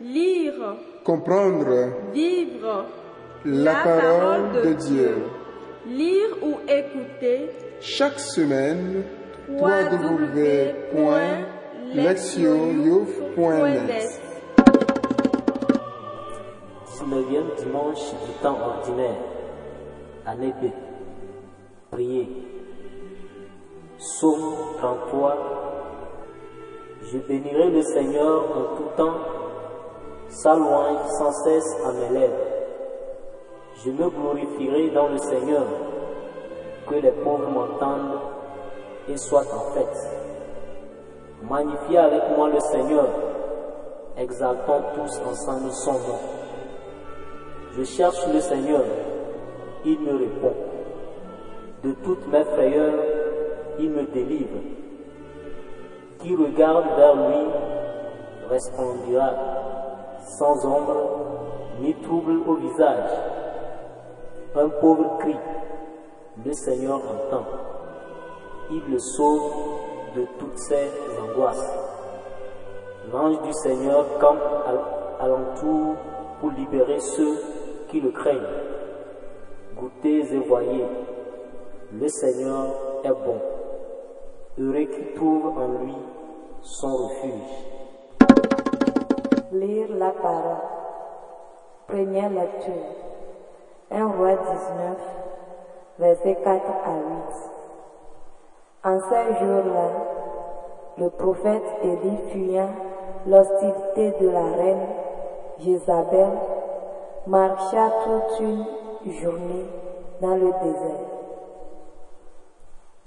Lire, Comprendre vivre la parole de Dieu. Lire ou écouter Chaque semaine, www.lectionyouth.net 19e dimanche du temps ordinaire. Année B. Priez. Psaume 33. Je bénirai le Seigneur en tout temps, sa sans cesse à mes lèvres. Je me glorifierai dans le Seigneur, que les pauvres m'entendent et soient en fête. Magnifiez avec moi le Seigneur, exaltons tous ensemble son nom. Je cherche le Seigneur, il me répond. De toutes mes frayeurs, il me délivre. Qui regarde vers lui resplendira, sans ombre ni trouble au visage. Un pauvre cri, le Seigneur entend. Il le sauve de toutes ses angoisses. L'ange du Seigneur campe alentour pour libérer ceux qui le craignent. Goûtez et voyez, le Seigneur est bon. Heureux qui trouve en lui son refuge. Lire la parole. Première lecture. 1 roi 19, versets 4 à 8. En ces jours-là, le prophète Élie fuyant l'hostilité de la reine Jézabel marcha toute une journée dans le désert.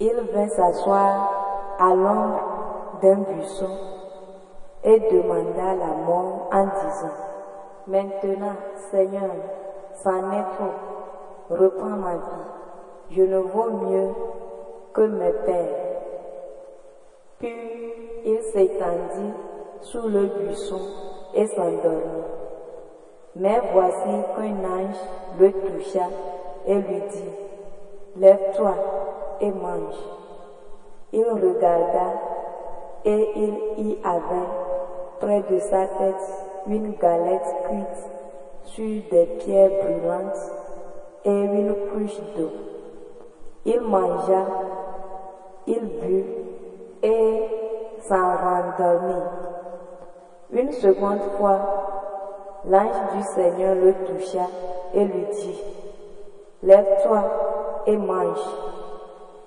Il vint s'asseoir à l'ombre d'un buisson et demanda la mort en disant, Maintenant, Seigneur, c'en est trop, reprends ma vie, je ne vaux mieux que mes pères. Puis il s'étendit sous le buisson et s'endormit. Mais voici qu'un ange le toucha et lui dit, Lève-toi et mange. Il regarda et il y avait près de sa tête une galette cuite sur des pierres brûlantes et une cruche d'eau. Il mangea, il but et s'en rendormit. Une seconde fois, l'ange du Seigneur le toucha et lui dit, Lève-toi et mange,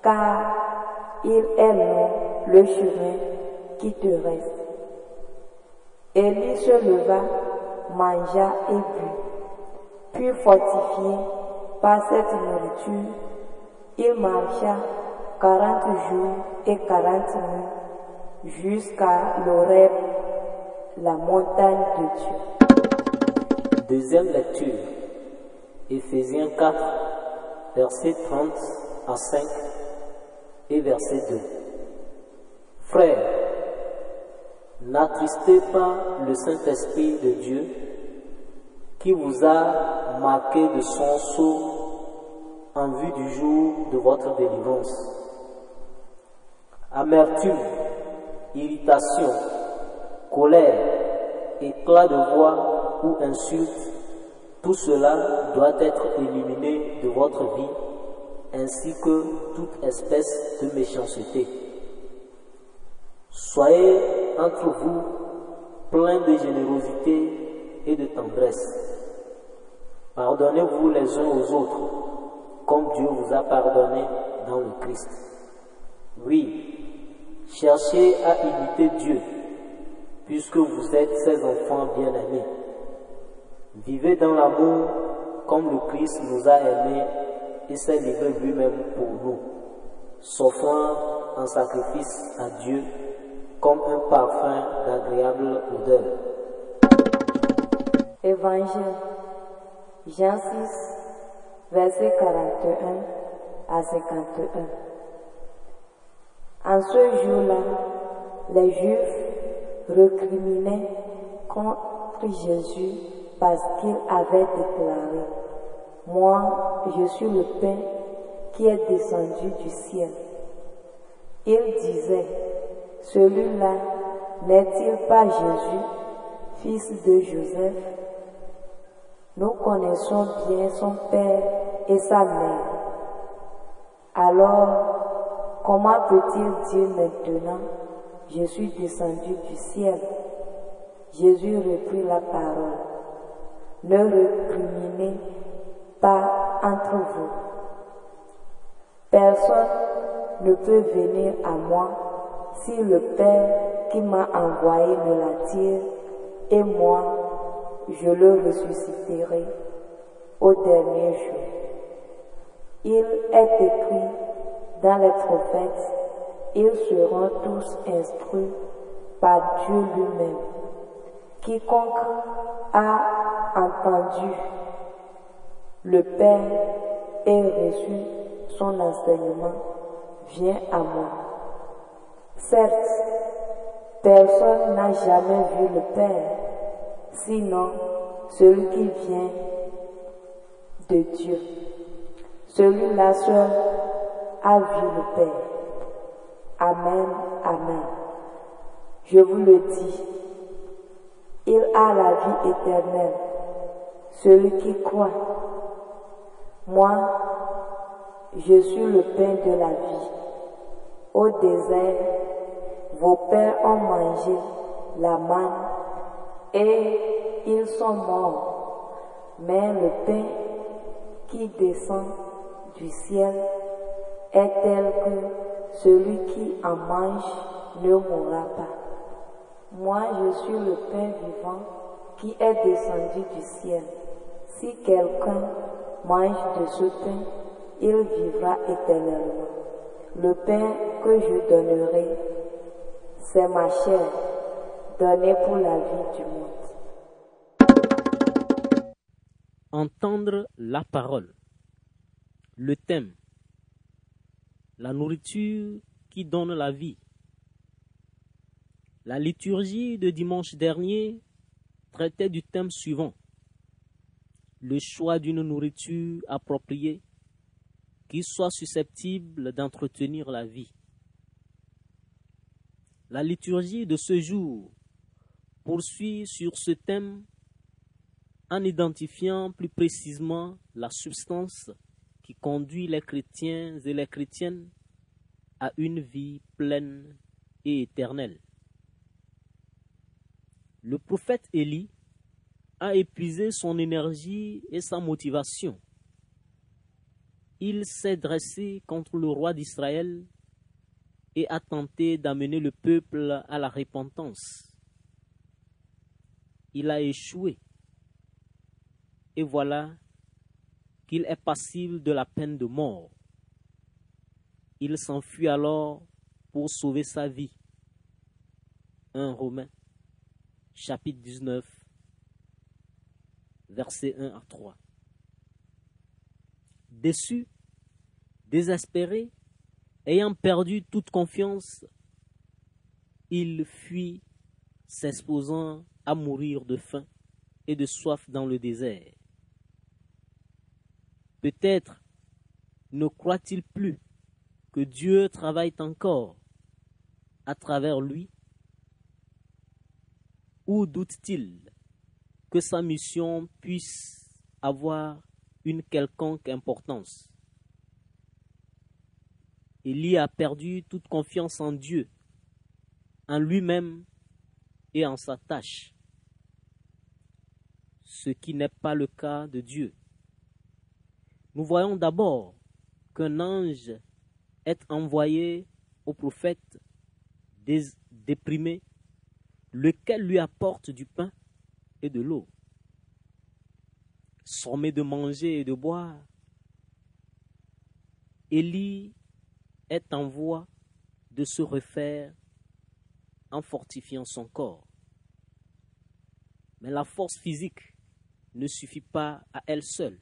car il est long le chemin qui te reste. Élie se leva, mangea et but. Puis fortifié par cette nourriture, il marcha quarante jours et quarante nuits jusqu'à l'Oreb, la montagne de Dieu. Deuxième lecture. Éphésiens 4, versets 30 à 5 et verset 2. Frères, n'attristez pas le Saint-Esprit de Dieu qui vous a marqué de son sceau en vue du jour de votre délivrance. Amertume, irritation, colère, éclat de voix ou insulte, tout cela doit être éliminé de votre vie ainsi que toute espèce de méchanceté. Soyez entre vous pleins de générosité et de tendresse. Pardonnez-vous les uns aux autres, comme Dieu vous a pardonné dans le Christ. Oui, cherchez à imiter Dieu, puisque vous êtes ses enfants bien-aimés. Vivez dans l'amour comme le Christ nous a aimés et s'est livré lui-même pour nous, s'offrant en sacrifice à Dieu un parfum d'agréable odeur. Évangile, Jean 6, verset 41 à 51. En ce jour-là, les Juifs recriminaient contre Jésus parce qu'il avait déclaré, Moi, je suis le pain qui est descendu du ciel. Il disait, celui-là n'est-il pas Jésus, fils de Joseph? Nous connaissons bien son père et sa mère. Alors, comment peut-il dire maintenant, je suis descendu du ciel Jésus reprit la parole. Ne recriminez pas entre vous. Personne ne peut venir à moi si le Père qui m'a envoyé me l'attire et moi, je le ressusciterai au dernier jour. Il est écrit dans les prophètes, ils seront tous instruits par Dieu lui-même. Quiconque a entendu le Père et reçu son enseignement vient à moi. Certes, personne n'a jamais vu le Père, sinon celui qui vient de Dieu. Celui-là seul a vu le Père. Amen, Amen. Je vous le dis, il a la vie éternelle, celui qui croit. Moi, je suis le pain de la vie. Au désert, vos pères ont mangé la manne et ils sont morts. Mais le pain qui descend du ciel est tel que celui qui en mange ne mourra pas. Moi, je suis le pain vivant qui est descendu du ciel. Si quelqu'un mange de ce pain, il vivra éternellement. Le pain que je donnerai, c'est ma chair, donnée pour la vie du monde. Entendre la parole. Le thème. La nourriture qui donne la vie. La liturgie de dimanche dernier traitait du thème suivant. Le choix d'une nourriture appropriée qui soit susceptible d'entretenir la vie. La liturgie de ce jour poursuit sur ce thème en identifiant plus précisément la substance qui conduit les chrétiens et les chrétiennes à une vie pleine et éternelle. Le prophète Élie a épuisé son énergie et sa motivation. Il s'est dressé contre le roi d'Israël et a tenté d'amener le peuple à la repentance. Il a échoué. Et voilà qu'il est passible de la peine de mort. Il s'enfuit alors pour sauver sa vie. 1 Romains chapitre 19, versets 1 à 3. Déçu, désespéré, ayant perdu toute confiance, il fuit, s'exposant à mourir de faim et de soif dans le désert. Peut-être ne croit-il plus que Dieu travaille encore à travers lui ou doute-t-il que sa mission puisse avoir une quelconque importance? Élie a perdu toute confiance en Dieu, en lui-même et en sa tâche, ce qui n'est pas le cas de Dieu. Nous voyons d'abord qu'un ange est envoyé au prophète déprimé lequel lui apporte du pain et de l'eau. Sommé de manger et de boire, Élie est en voie de se refaire en fortifiant son corps. Mais la force physique ne suffit pas à elle seule.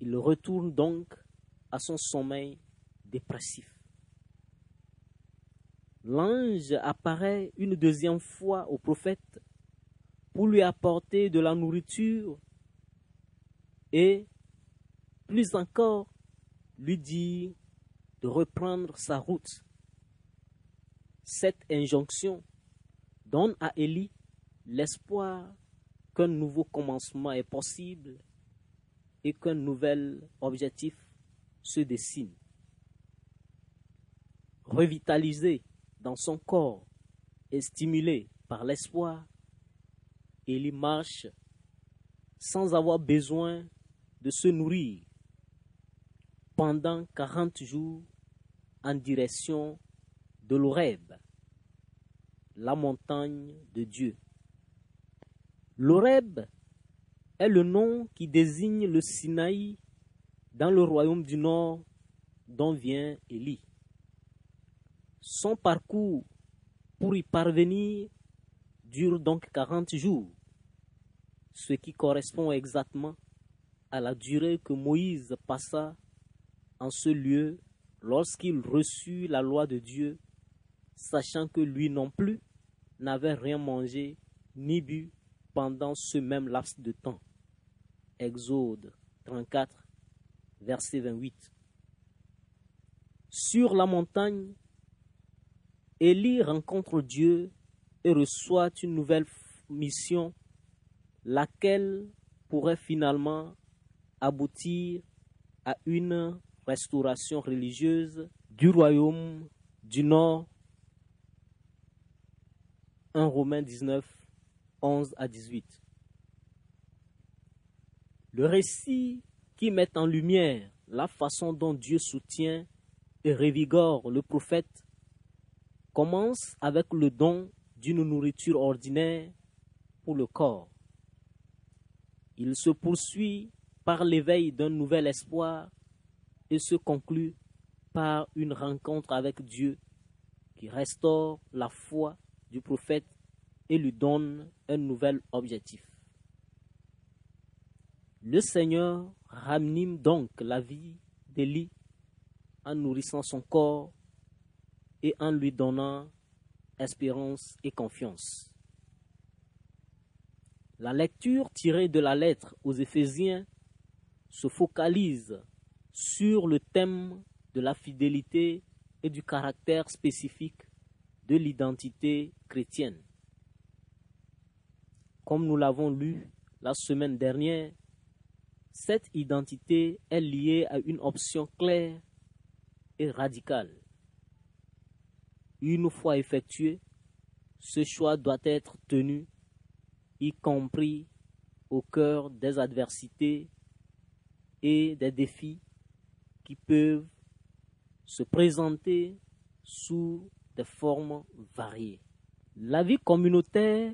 Il retourne donc à son sommeil dépressif l'ange apparaît une deuxième fois au prophète pour lui apporter de la nourriture et, plus encore, lui dit de reprendre sa route. Cette injonction donne à Élie l'espoir qu'un nouveau commencement est possible et qu'un nouvel objectif se dessine. Revitalisé dans son corps et stimulé par l'espoir, Élie marche sans avoir besoin de se nourrir pendant quarante jours en direction de l'Oreb, la montagne de Dieu. L'Oreb est le nom qui désigne le Sinaï dans le royaume du Nord dont vient Élie. Son parcours pour y parvenir dure donc 40 jours, ce qui correspond exactement à la durée que Moïse passa en ce lieu lorsqu'il reçut la loi de Dieu, sachant que lui non plus n'avait rien mangé ni bu pendant ce même laps de temps. Exode 34, verset 28. Sur la montagne, Élie rencontre Dieu et reçoit une nouvelle mission, laquelle pourrait finalement aboutir à une restauration religieuse du royaume du Nord. 1 Romains 19, 11 à 18. Le récit qui met en lumière la façon dont Dieu soutient et revigore le prophète commence avec le don d'une nourriture ordinaire pour le corps. Il se poursuit par l'éveil d'un nouvel espoir et se conclut par une rencontre avec Dieu qui restaure la foi du prophète et lui donne un nouvel objectif. Le Seigneur ranime donc la vie d'Élie en nourrissant son corps et en lui donnant espérance et confiance. La lecture tirée de la lettre aux Éphésiens se focalise sur le thème de la fidélité et du caractère spécifique de l'identité chrétienne. Comme nous l'avons lu la semaine dernière, cette identité est liée à une option claire et radicale. Une fois effectué, ce choix doit être tenu, y compris au cœur des adversités et des défis qui peuvent se présenter sous des formes variées. La vie communautaire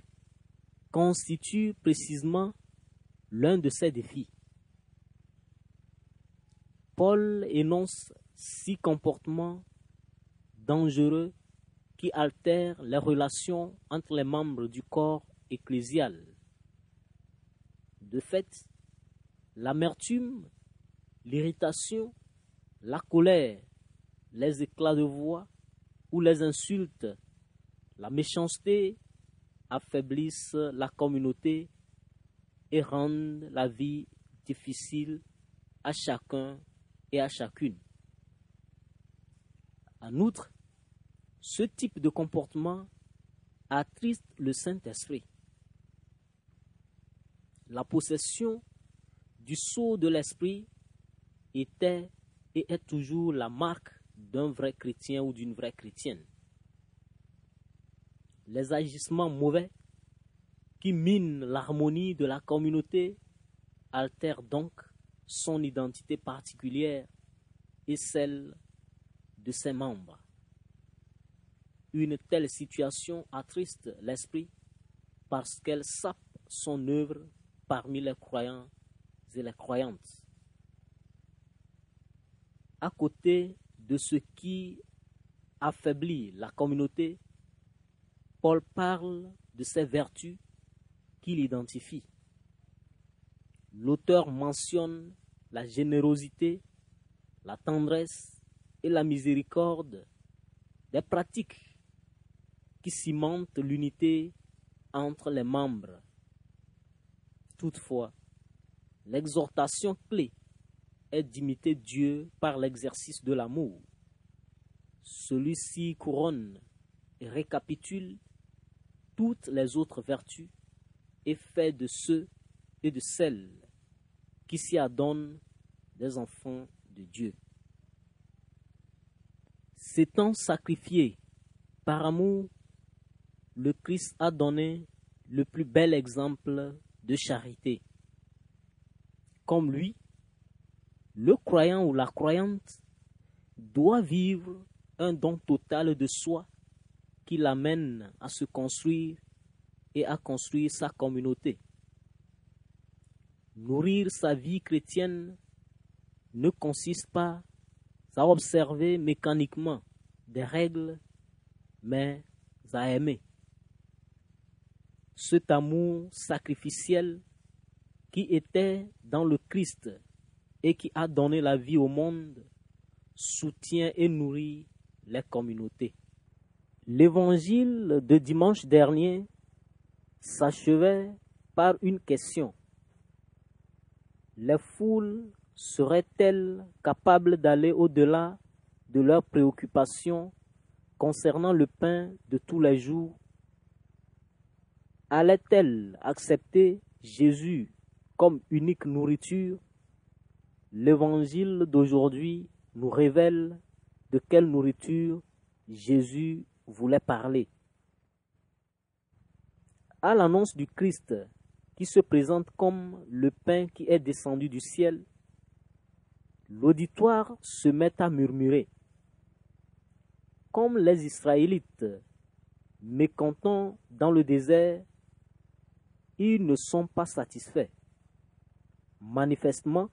constitue précisément l'un de ces défis. Paul énonce six comportements dangereux qui altèrent les relations entre les membres du corps ecclésial. De fait, l'amertume, l'irritation, la colère, les éclats de voix ou les insultes, la méchanceté affaiblissent la communauté et rendent la vie difficile à chacun et à chacune. En outre, ce type de comportement attriste le Saint-Esprit. La possession du sceau de l'Esprit était et est toujours la marque d'un vrai chrétien ou d'une vraie chrétienne. Les agissements mauvais qui minent l'harmonie de la communauté altèrent donc son identité particulière et celle de ses membres. Une telle situation attriste l'esprit parce qu'elle sape son œuvre parmi les croyants et les croyantes. À côté de ce qui affaiblit la communauté, Paul parle de ses vertus qu'il identifie. L'auteur mentionne la générosité, la tendresse et la miséricorde, des pratiques qui cimentent l'unité entre les membres. Toutefois, l'exhortation clé est d'imiter Dieu par l'exercice de l'amour. Celui-ci couronne et récapitule toutes les autres vertus et fait de ceux et de celles qui s'y adonnent des enfants de Dieu. S'étant sacrifié par amour, le Christ a donné le plus bel exemple de charité. Comme lui, le croyant ou la croyante doit vivre un don total de soi qui l'amène à se construire et à construire sa communauté. Nourrir sa vie chrétienne ne consiste pas à observer mécaniquement des règles, mais à aimer. Cet amour sacrificiel qui était dans le Christ et qui a donné la vie au monde soutient et nourrit les communautés. L'évangile de dimanche dernier s'achevait par une question. Les foules seraient-elles capables d'aller au-delà de leurs préoccupations concernant le pain de tous les jours? Allait-elle accepter Jésus comme unique nourriture? L'évangile d'aujourd'hui nous révèle de quelle nourriture Jésus voulait parler. À l'annonce du Christ qui se présente comme le pain qui est descendu du ciel, l'auditoire se met à murmurer. Comme les Israélites, mécontents dans le désert, ils ne sont pas satisfaits. Manifestement,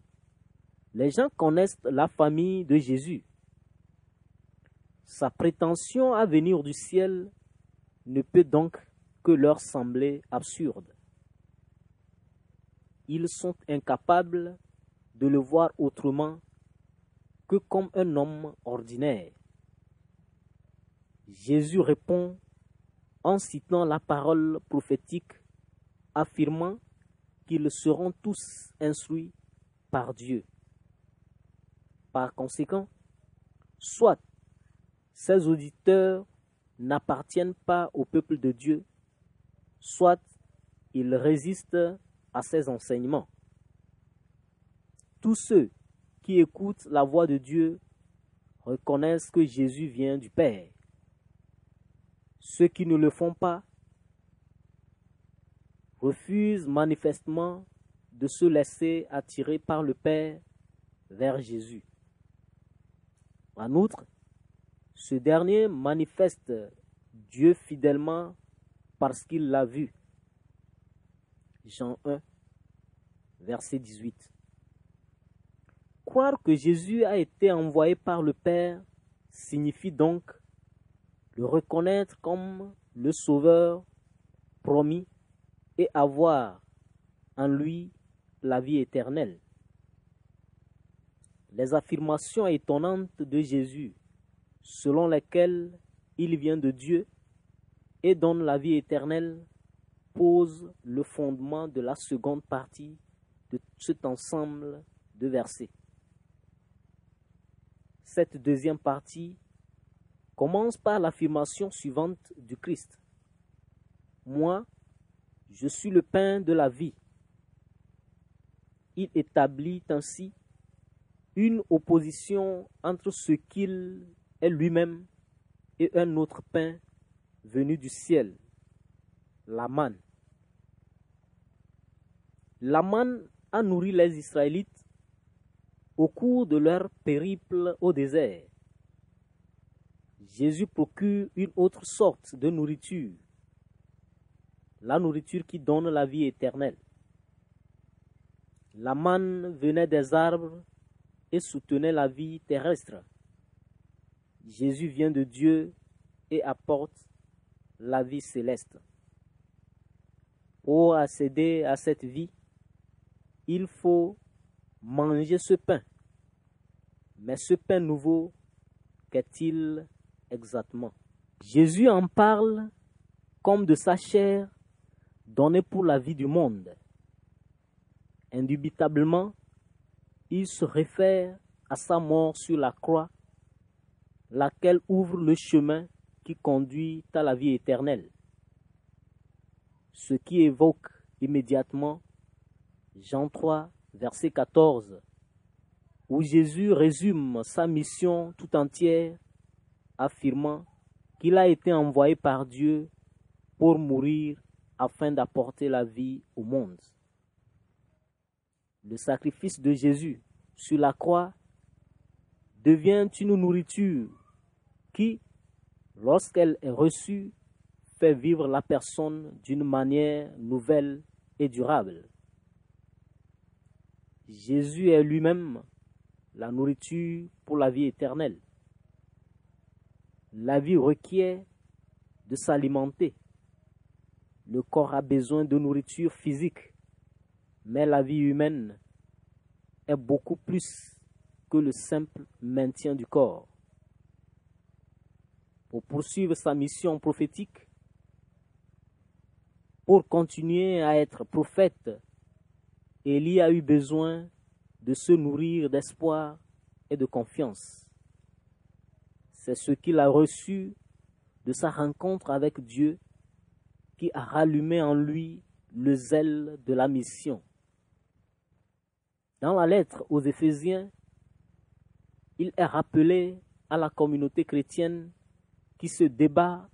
les gens connaissent la famille de Jésus. Sa prétention à venir du ciel ne peut donc que leur sembler absurde. Ils sont incapables de le voir autrement que comme un homme ordinaire. Jésus répond en citant la parole prophétique affirmant qu'ils seront tous instruits par Dieu. Par conséquent, soit ces auditeurs n'appartiennent pas au peuple de Dieu, soit ils résistent à ses enseignements. Tous ceux qui écoutent la voix de Dieu reconnaissent que Jésus vient du Père. Ceux qui ne le font pas refusent manifestement de se laisser attirer par le Père vers Jésus. En outre, ce dernier manifeste Dieu fidèlement parce qu'il l'a vu. Jean 1, verset 18. Croire que Jésus a été envoyé par le Père signifie donc le reconnaître comme le Sauveur promis et avoir en lui la vie éternelle. Les affirmations étonnantes de Jésus, selon lesquelles il vient de Dieu et donne la vie éternelle, posent le fondement de la seconde partie de cet ensemble de versets. Cette deuxième partie commence par l'affirmation suivante du Christ. Moi, je suis le pain de la vie. Il établit ainsi une opposition entre ce qu'il est lui-même et un autre pain venu du ciel, la manne. La manne a nourri les Israélites au cours de leur périple au désert. Jésus procure une autre sorte de nourriture la nourriture qui donne la vie éternelle. La venait des arbres et soutenait la vie terrestre. Jésus vient de Dieu et apporte la vie céleste. Pour accéder à cette vie, il faut manger ce pain. Mais ce pain nouveau, qu'est-il exactement? Jésus en parle comme de sa chair donné pour la vie du monde. Indubitablement, il se réfère à sa mort sur la croix, laquelle ouvre le chemin qui conduit à la vie éternelle. ce qui évoque immédiatement Jean 3, verset 14, où Jésus résume sa mission tout entière, affirmant qu'il a été envoyé par Dieu pour mourir afin d'apporter la vie au monde. Le sacrifice de Jésus sur la croix devient une nourriture qui, lorsqu'elle est reçue, fait vivre la personne d'une manière nouvelle et durable. Jésus est lui-même la nourriture pour la vie éternelle. La vie requiert de s'alimenter. Le corps a besoin de nourriture physique, mais la vie humaine est beaucoup plus que le simple maintien du corps. Pour poursuivre sa mission prophétique, pour continuer à être prophète, Élie a eu besoin de se nourrir d'espoir et de confiance. C'est ce qu'il a reçu de sa rencontre avec Dieu qui a rallumé en lui le zèle de la mission. Dans la lettre aux Éphésiens, il est rappelé à la communauté chrétienne qui se débat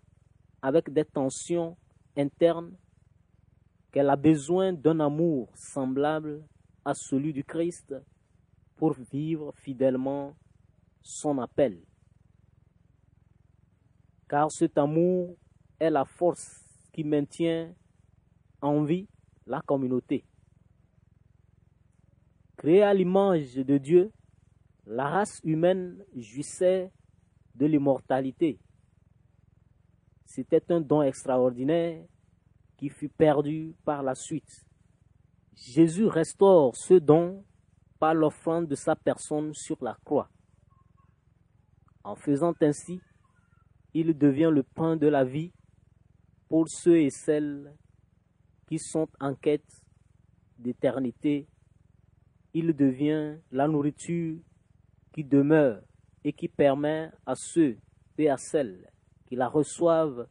avec des tensions internes qu'elle a besoin d'un amour semblable à celui du Christ pour vivre fidèlement son appel. Car cet amour est la force qui maintient en vie la communauté. Créée à l'image de Dieu, la race humaine jouissait de l'immortalité. C'était un don extraordinaire qui fut perdu par la suite. Jésus restaure ce don par l'offrande de sa personne sur la croix. En faisant ainsi, il devient le pain de la vie pour ceux et celles qui sont en quête d'éternité. Il devient la nourriture qui demeure et qui permet à ceux et à celles qui la reçoivent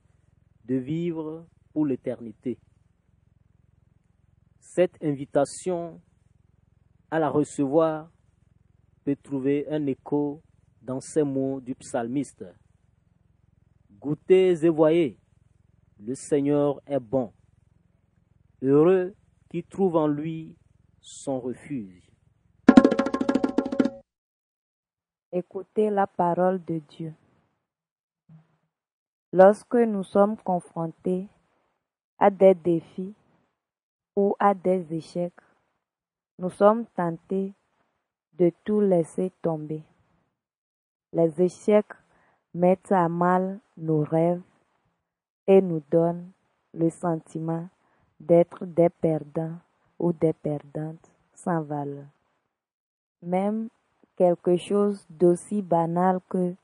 de vivre pour l'éternité. Cette invitation à la recevoir peut trouver un écho dans ces mots du psalmiste. Goûtez et voyez, le Seigneur est bon. Heureux qui trouve en lui son refuge. Écoutez la parole de Dieu. Lorsque nous sommes confrontés à des défis ou à des échecs, nous sommes tentés de tout laisser tomber. Les échecs mettent à mal nos rêves et nous donnent le sentiment d'être des perdants ou des perdantes sans valeur. Même quelque chose d'aussi banal que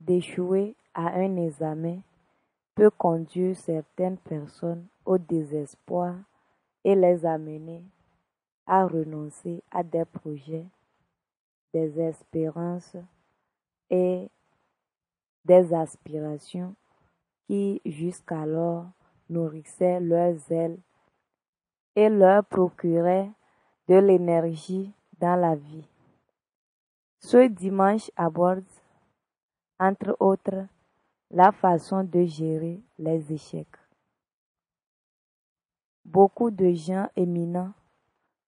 d'échouer à un examen peut conduire certaines personnes au désespoir et les amener à renoncer à des projets, des espérances et des aspirations qui jusqu'alors nourrissaient leurs ailes et leur procuraient de l'énergie dans la vie. Ce dimanche aborde, entre autres, la façon de gérer les échecs. Beaucoup de gens éminents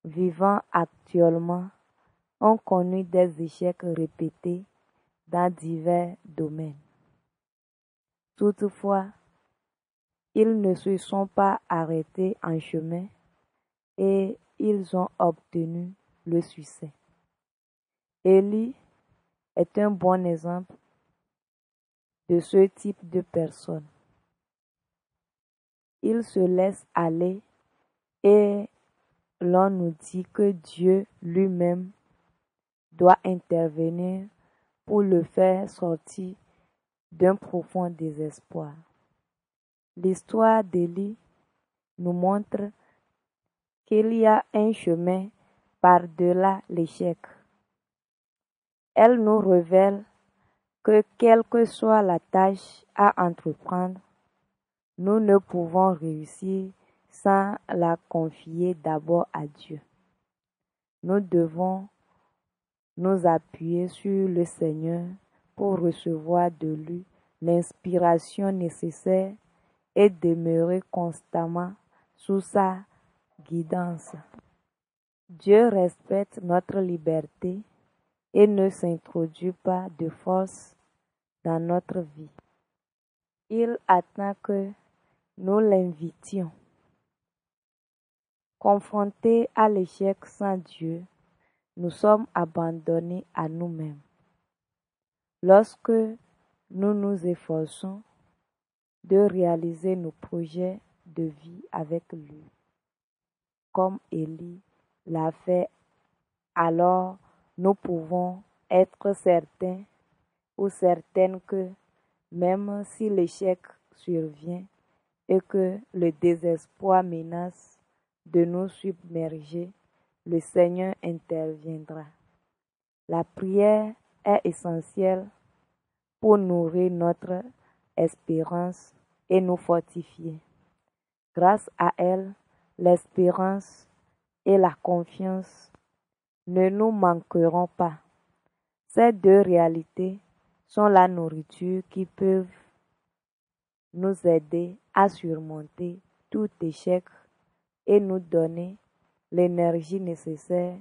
vivant actuellement ont connu des échecs répétés dans divers domaines. Toutefois, ils ne se sont pas arrêtés en chemin et ils ont obtenu le succès. Élie est un bon exemple de ce type de personne. Il se laisse aller et l'on nous dit que Dieu lui-même doit intervenir pour le faire sortir d'un profond désespoir. L'histoire d'Élie nous montre qu'il y a un chemin par-delà l'échec. Elle nous révèle que quelle que soit la tâche à entreprendre, nous ne pouvons réussir sans la confier d'abord à Dieu. Nous devons nous appuyer sur le Seigneur pour recevoir de lui l'inspiration nécessaire et demeurer constamment sous sa guidance. Dieu respecte notre liberté et ne s'introduit pas de force dans notre vie. Il attend que nous l'invitions. Confrontés à l'échec sans Dieu, nous sommes abandonnés à nous-mêmes. Lorsque nous nous efforçons de réaliser nos projets de vie avec lui, comme Élie l'a fait, alors nous pouvons être certains ou certaines que même si l'échec survient et que le désespoir menace de nous submerger, le Seigneur interviendra. La prière est essentielle pour nourrir notre espérance et nous fortifier. Grâce à elle, l'espérance et la confiance ne nous manqueront pas. Ces deux réalités sont la nourriture qui peuvent nous aider à surmonter tout échec et nous donner l'énergie nécessaire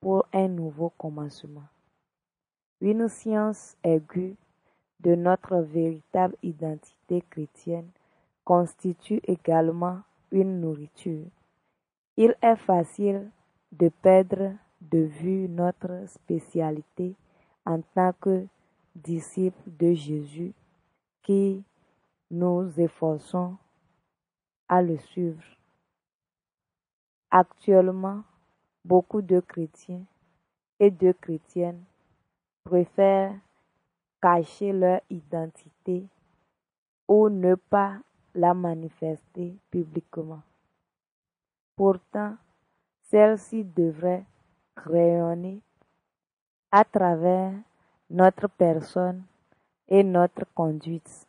pour un nouveau commencement. Une science aiguë de notre véritable identité chrétienne constitue également une nourriture. Il est facile de perdre de vue notre spécialité en tant que disciples de Jésus qui nous efforçons à le suivre. Actuellement, beaucoup de chrétiens et de chrétiennes préfèrent cacher leur identité ou ne pas la manifester publiquement. Pourtant, celle-ci devrait rayonner à travers notre personne et notre conduite.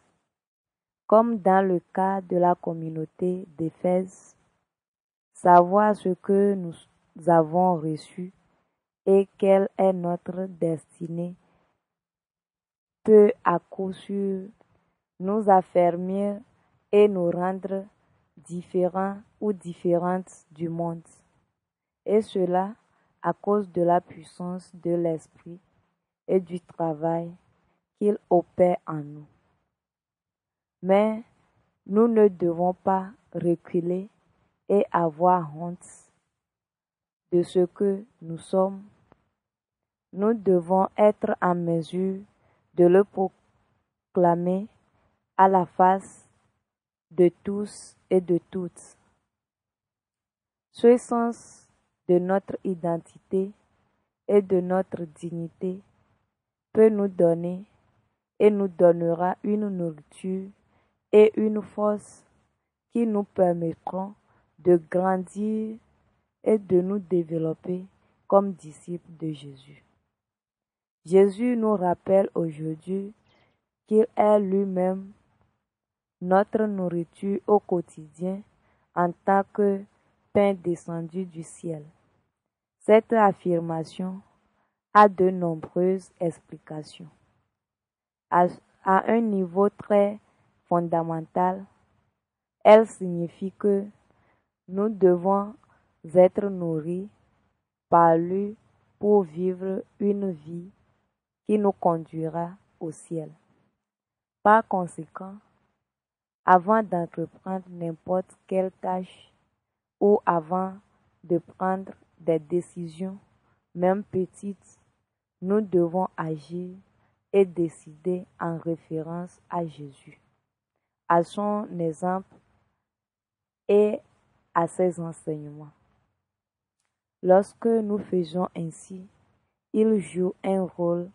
Comme dans le cas de la communauté d'Éphèse, savoir ce que nous avons reçu et quelle est notre destinée peut à coup sûr nous affermir et nous rendre différents ou différentes du monde. Et cela à cause de la puissance de l'Esprit et du travail qu'il opère en nous. Mais nous ne devons pas reculer et avoir honte de ce que nous sommes. Nous devons être en mesure de le proclamer à la face de tous et de toutes. Ce sens de notre identité et de notre dignité peut nous donner et nous donnera une nourriture et une force qui nous permettront de grandir et de nous développer comme disciples de Jésus. Jésus nous rappelle aujourd'hui qu'il est lui-même notre nourriture au quotidien en tant que pain descendu du ciel. Cette affirmation a de nombreuses explications. À, un niveau très fondamental, elle signifie que nous devons être nourris par lui pour vivre une vie qui nous conduira au ciel. Par conséquent, avant d'entreprendre n'importe quelle tâche ou avant de prendre des décisions, même petites, nous devons agir et décider en référence à Jésus, à son exemple et à ses enseignements. Lorsque nous faisons ainsi, il joue un rôle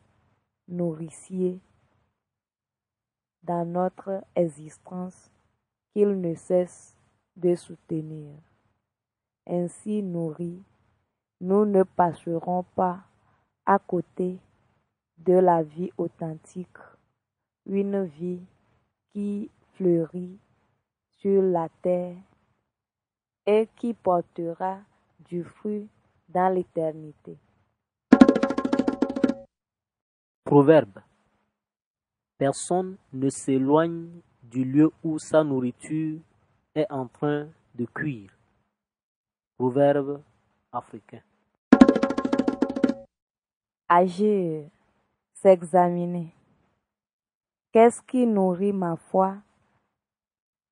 nourricier dans notre existence qu'il ne cesse de soutenir. Ainsi nourris, nous ne passerons pas à côté de la vie authentique, une vie qui fleurit sur la terre et qui portera du fruit dans l'éternité. Proverbe. Personne ne s'éloigne du lieu où sa nourriture est en train de cuire. Proverbe africain. Agir, s'examiner. Qu'est-ce qui nourrit ma foi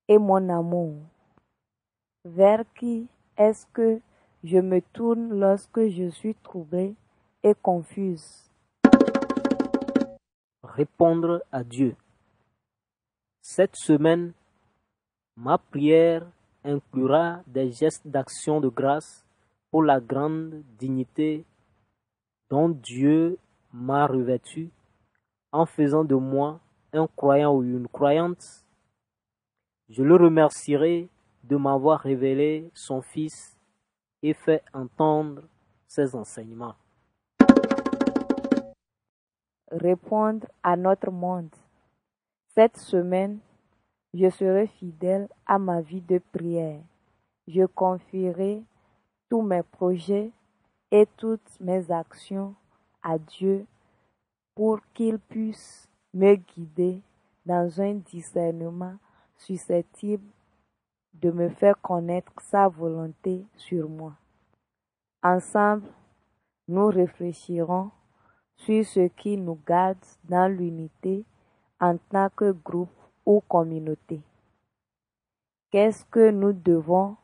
et mon amour? Vers qui est-ce que je me tourne lorsque je suis troublé et confuse? Répondre à Dieu. Cette semaine, ma prière inclura des gestes d'action de grâce pour la grande dignité dont Dieu m'a revêtu en faisant de moi un croyant ou une croyante. Je le remercierai de m'avoir révélé son Fils et fait entendre ses enseignements. Répondre à notre monde. Cette semaine, je serai fidèle à ma vie de prière. Je confierai tous mes projets et toutes mes actions à Dieu pour qu'il puisse me guider dans un discernement susceptible de me faire connaître sa volonté sur moi. Ensemble, nous réfléchirons sur ce qui nous garde dans l'unité en tant que groupe ou communauté. Qu'est-ce que nous devons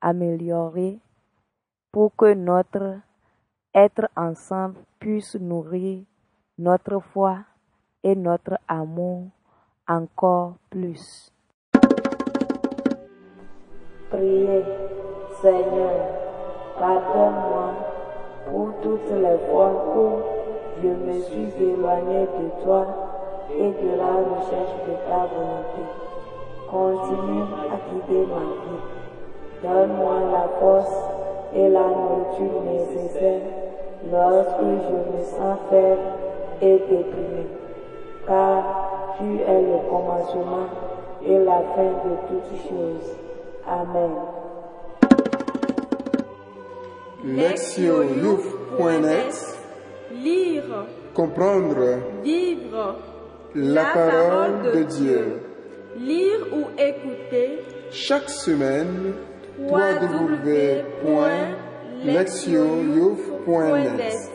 améliorer pour que notre être ensemble puisse nourrir notre foi et notre amour encore plus. Priez, Seigneur, pardonne-moi pour toutes les fois où je me suis éloigné de toi et de la recherche de ta volonté. Continue à guider ma vie. Donne-moi la force et la nourriture nécessaire lorsque je me sens faible et déprimé. Car tu es le commencement et la fin de toutes choses. Amen. Lire, Comprendre vivre la parole de Dieu. Lire ou écouter Chaque semaine, fuentes.